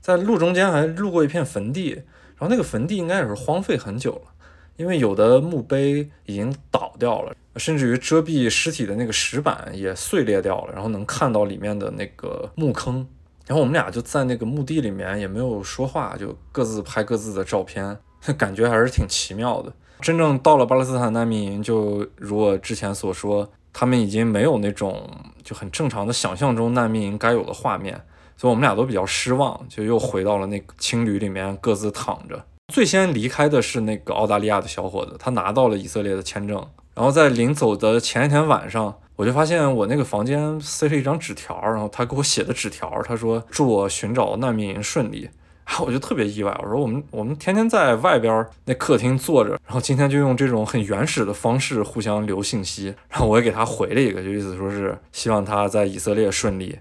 在路中间还路过一片坟地，然后那个坟地应该也是荒废很久了，因为有的墓碑已经倒掉了，甚至于遮蔽尸体的那个石板也碎裂掉了，然后能看到里面的那个墓坑。然后我们俩就在那个墓地里面，也没有说话，就各自拍各自的照片，感觉还是挺奇妙的。真正到了巴勒斯坦难民营，就如我之前所说，他们已经没有那种就很正常的想象中难民营该有的画面，所以我们俩都比较失望，就又回到了那个青旅里面各自躺着。最先离开的是那个澳大利亚的小伙子，他拿到了以色列的签证，然后在临走的前一天晚上。我就发现我那个房间塞了一张纸条，然后他给我写的纸条，他说祝我寻找难民营顺利。我就特别意外，我说我们我们天天在外边那客厅坐着，然后今天就用这种很原始的方式互相留信息，然后我也给他回了一个，就意思说是希望他在以色列顺利，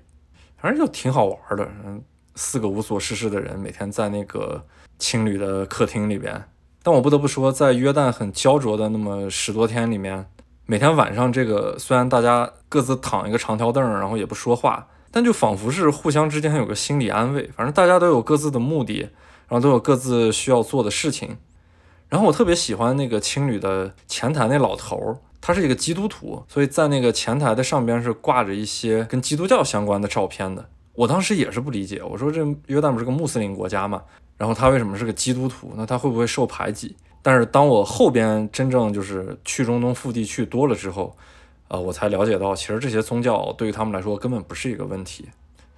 反正就挺好玩的。嗯，四个无所事事的人每天在那个青旅的客厅里边，但我不得不说，在约旦很焦灼的那么十多天里面。每天晚上，这个虽然大家各自躺一个长条凳，然后也不说话，但就仿佛是互相之间有个心理安慰。反正大家都有各自的目的，然后都有各自需要做的事情。然后我特别喜欢那个青旅的前台那老头儿，他是一个基督徒，所以在那个前台的上边是挂着一些跟基督教相关的照片的。我当时也是不理解，我说这约旦不是个穆斯林国家嘛，然后他为什么是个基督徒？那他会不会受排挤？但是当我后边真正就是去中东腹地去多了之后，呃，我才了解到，其实这些宗教对于他们来说根本不是一个问题。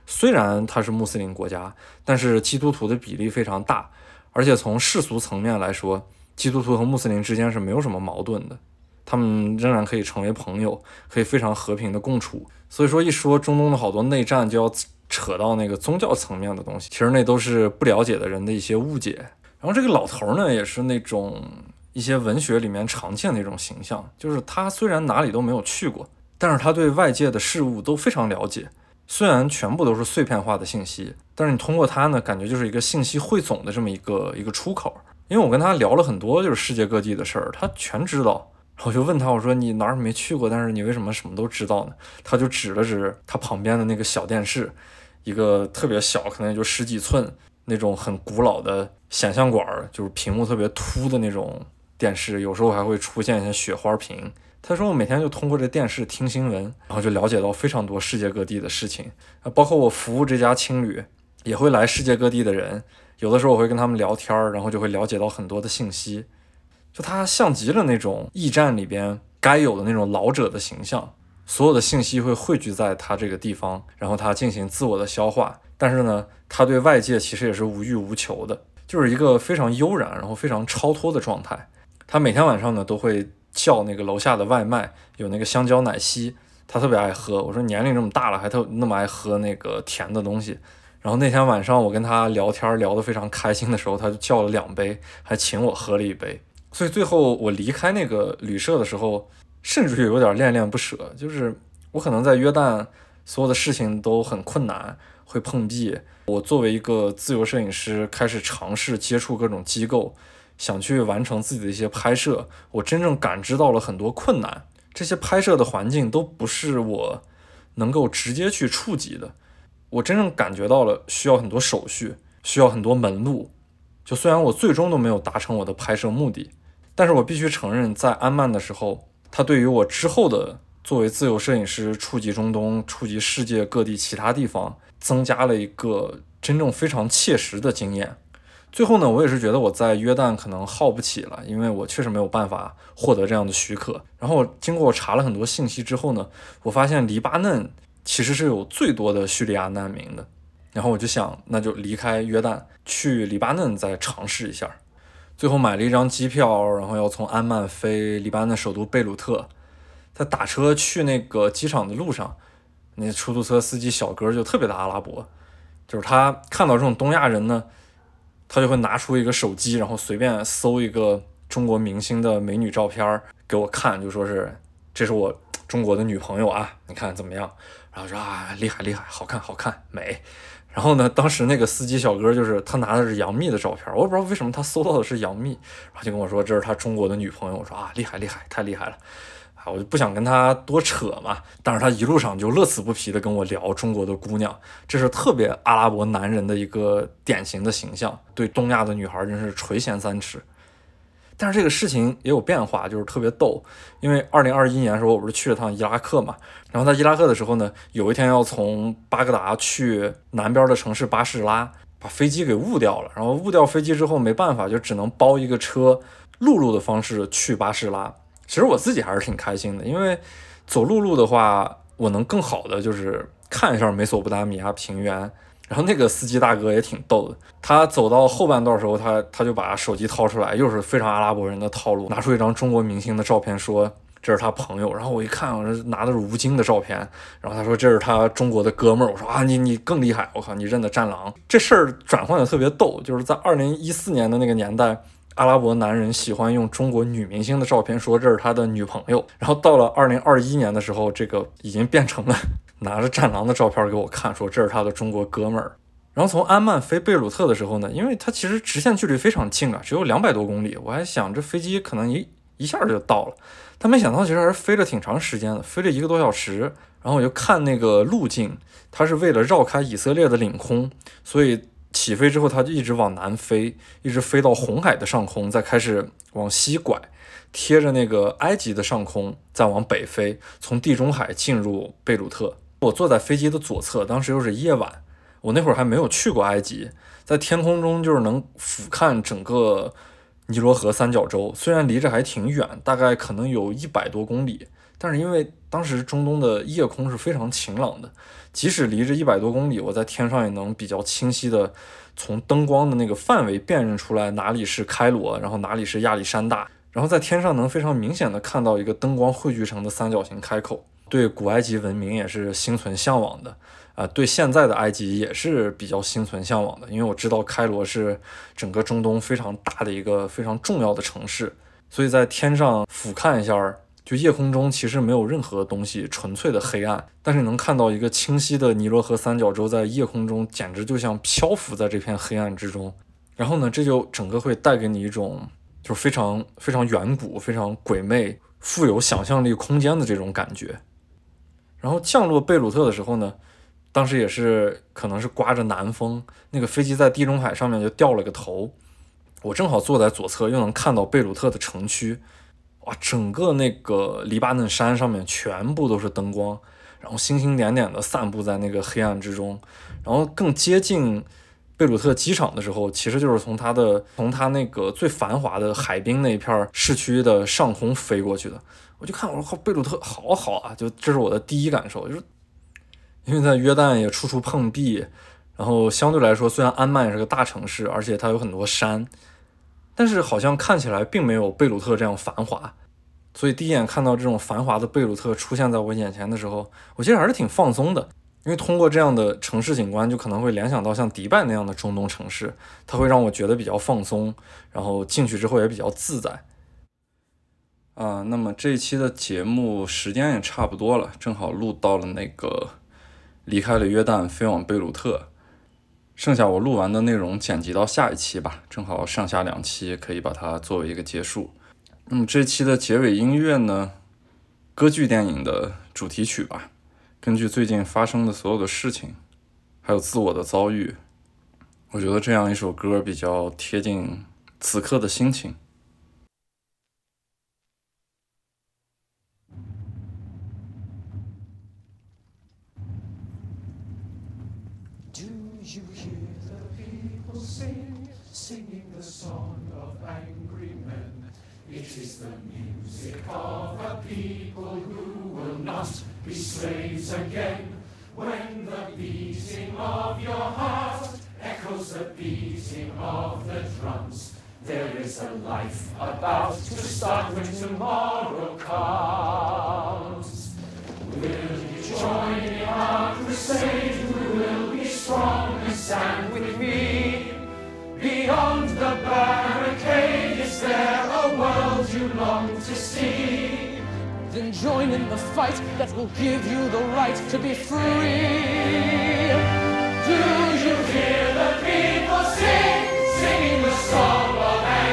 虽然它是穆斯林国家，但是基督徒的比例非常大，而且从世俗层面来说，基督徒和穆斯林之间是没有什么矛盾的，他们仍然可以成为朋友，可以非常和平的共处。所以说，一说中东的好多内战，就要扯到那个宗教层面的东西，其实那都是不了解的人的一些误解。然后这个老头呢，也是那种一些文学里面常见的一种形象，就是他虽然哪里都没有去过，但是他对外界的事物都非常了解。虽然全部都是碎片化的信息，但是你通过他呢，感觉就是一个信息汇总的这么一个一个出口。因为我跟他聊了很多就是世界各地的事儿，他全知道，我就问他，我说你哪儿没去过，但是你为什么什么都知道呢？他就指了指他旁边的那个小电视，一个特别小，可能也就十几寸那种很古老的显像管儿，就是屏幕特别凸的那种电视，有时候还会出现一些雪花屏。他说我每天就通过这电视听新闻，然后就了解到非常多世界各地的事情，包括我服务这家青旅，也会来世界各地的人，有的时候我会跟他们聊天儿，然后就会了解到很多的信息。就它像极了那种驿站里边该有的那种老者的形象，所有的信息会汇聚在他这个地方，然后他进行自我的消化。但是呢，他对外界其实也是无欲无求的，就是一个非常悠然，然后非常超脱的状态。他每天晚上呢都会叫那个楼下的外卖，有那个香蕉奶昔，他特别爱喝。我说年龄这么大了还特那么爱喝那个甜的东西。然后那天晚上我跟他聊天聊得非常开心的时候，他就叫了两杯，还请我喝了一杯。所以最后我离开那个旅社的时候，甚至于有点恋恋不舍。就是我可能在约旦，所有的事情都很困难，会碰壁。我作为一个自由摄影师，开始尝试接触各种机构，想去完成自己的一些拍摄。我真正感知到了很多困难，这些拍摄的环境都不是我能够直接去触及的。我真正感觉到了需要很多手续，需要很多门路。就虽然我最终都没有达成我的拍摄目的。但是我必须承认，在安曼的时候，它对于我之后的作为自由摄影师触及中东、触及世界各地其他地方，增加了一个真正非常切实的经验。最后呢，我也是觉得我在约旦可能耗不起了，因为我确实没有办法获得这样的许可。然后经过我查了很多信息之后呢，我发现黎巴嫩其实是有最多的叙利亚难民的。然后我就想，那就离开约旦，去黎巴嫩再尝试一下。最后买了一张机票，然后要从安曼飞黎巴嫩首都贝鲁特。在打车去那个机场的路上，那出租车司机小哥就特别的阿拉伯，就是他看到这种东亚人呢，他就会拿出一个手机，然后随便搜一个中国明星的美女照片给我看，就说是这是我中国的女朋友啊，你看怎么样？然后说啊，厉害厉害，好看好看，美。然后呢，当时那个司机小哥就是他拿的是杨幂的照片，我也不知道为什么他搜到的是杨幂，然后就跟我说这是他中国的女朋友。我说啊，厉害厉害，太厉害了啊！我就不想跟他多扯嘛，但是他一路上就乐此不疲的跟我聊中国的姑娘，这是特别阿拉伯男人的一个典型的形象，对东亚的女孩真是垂涎三尺。但是这个事情也有变化，就是特别逗。因为二零二一年的时候，我不是去了趟伊拉克嘛，然后在伊拉克的时候呢，有一天要从巴格达去南边的城市巴士拉，把飞机给误掉了。然后误掉飞机之后，没办法，就只能包一个车，陆路的方式去巴士拉。其实我自己还是挺开心的，因为走陆路的话，我能更好的就是看一下美索不达米亚平原。然后那个司机大哥也挺逗的，他走到后半段的时候，他他就把手机掏出来，又是非常阿拉伯人的套路，拿出一张中国明星的照片，说这是他朋友。然后我一看，我这拿的是吴京的照片，然后他说这是他中国的哥们儿。我说啊，你你更厉害，我靠，你认得战狼。这事儿转换的特别逗，就是在二零一四年的那个年代，阿拉伯男人喜欢用中国女明星的照片说这是他的女朋友，然后到了二零二一年的时候，这个已经变成了。拿着战狼的照片给我看，说这是他的中国哥们儿。然后从安曼飞贝鲁特的时候呢，因为它其实直线距离非常近啊，只有两百多公里。我还想这飞机可能一一下就到了，但没想到其实还是飞了挺长时间的，飞了一个多小时。然后我就看那个路径，它是为了绕开以色列的领空，所以起飞之后它就一直往南飞，一直飞到红海的上空，再开始往西拐。贴着那个埃及的上空，再往北飞，从地中海进入贝鲁特。我坐在飞机的左侧，当时又是夜晚，我那会儿还没有去过埃及，在天空中就是能俯瞰整个尼罗河三角洲。虽然离着还挺远，大概可能有一百多公里，但是因为当时中东的夜空是非常晴朗的，即使离着一百多公里，我在天上也能比较清晰的从灯光的那个范围辨认出来哪里是开罗，然后哪里是亚历山大。然后在天上能非常明显的看到一个灯光汇聚成的三角形开口，对古埃及文明也是心存向往的，啊，对现在的埃及也是比较心存向往的，因为我知道开罗是整个中东非常大的一个非常重要的城市，所以在天上俯瞰一下，就夜空中其实没有任何东西，纯粹的黑暗，但是能看到一个清晰的尼罗河三角洲在夜空中，简直就像漂浮在这片黑暗之中，然后呢，这就整个会带给你一种。就是非常非常远古、非常鬼魅、富有想象力空间的这种感觉。然后降落贝鲁特的时候呢，当时也是可能是刮着南风，那个飞机在地中海上面就掉了个头。我正好坐在左侧，又能看到贝鲁特的城区。哇，整个那个黎巴嫩山上面全部都是灯光，然后星星点点的散布在那个黑暗之中。然后更接近贝鲁特机场的时候，其实就是从它的从它那个最繁华的海滨那一片市区的上空飞过去的。我就看我说靠，贝鲁特好好啊！就这是我的第一感受，就是因为在约旦也处处碰壁，然后相对来说，虽然安曼也是个大城市，而且它有很多山，但是好像看起来并没有贝鲁特这样繁华。所以第一眼看到这种繁华的贝鲁特出现在我眼前的时候，我其实还是挺放松的，因为通过这样的城市景观，就可能会联想到像迪拜那样的中东城市，它会让我觉得比较放松，然后进去之后也比较自在。啊，那么这一期的节目时间也差不多了，正好录到了那个离开了约旦飞往贝鲁特，剩下我录完的内容剪辑到下一期吧，正好上下两期可以把它作为一个结束。那么这期的结尾音乐呢，歌剧电影的主题曲吧，根据最近发生的所有的事情，还有自我的遭遇，我觉得这样一首歌比较贴近此刻的心情。be slaves again. When the beating of your heart echoes the beating of the drums, there is a life about to start when tomorrow comes. Will you join in our crusade? Who will be strong and stand with me? Beyond the barricade, is there a world you long to see? Then join in the fight that will give you the right to be free. Do you hear the people sing, singing the song of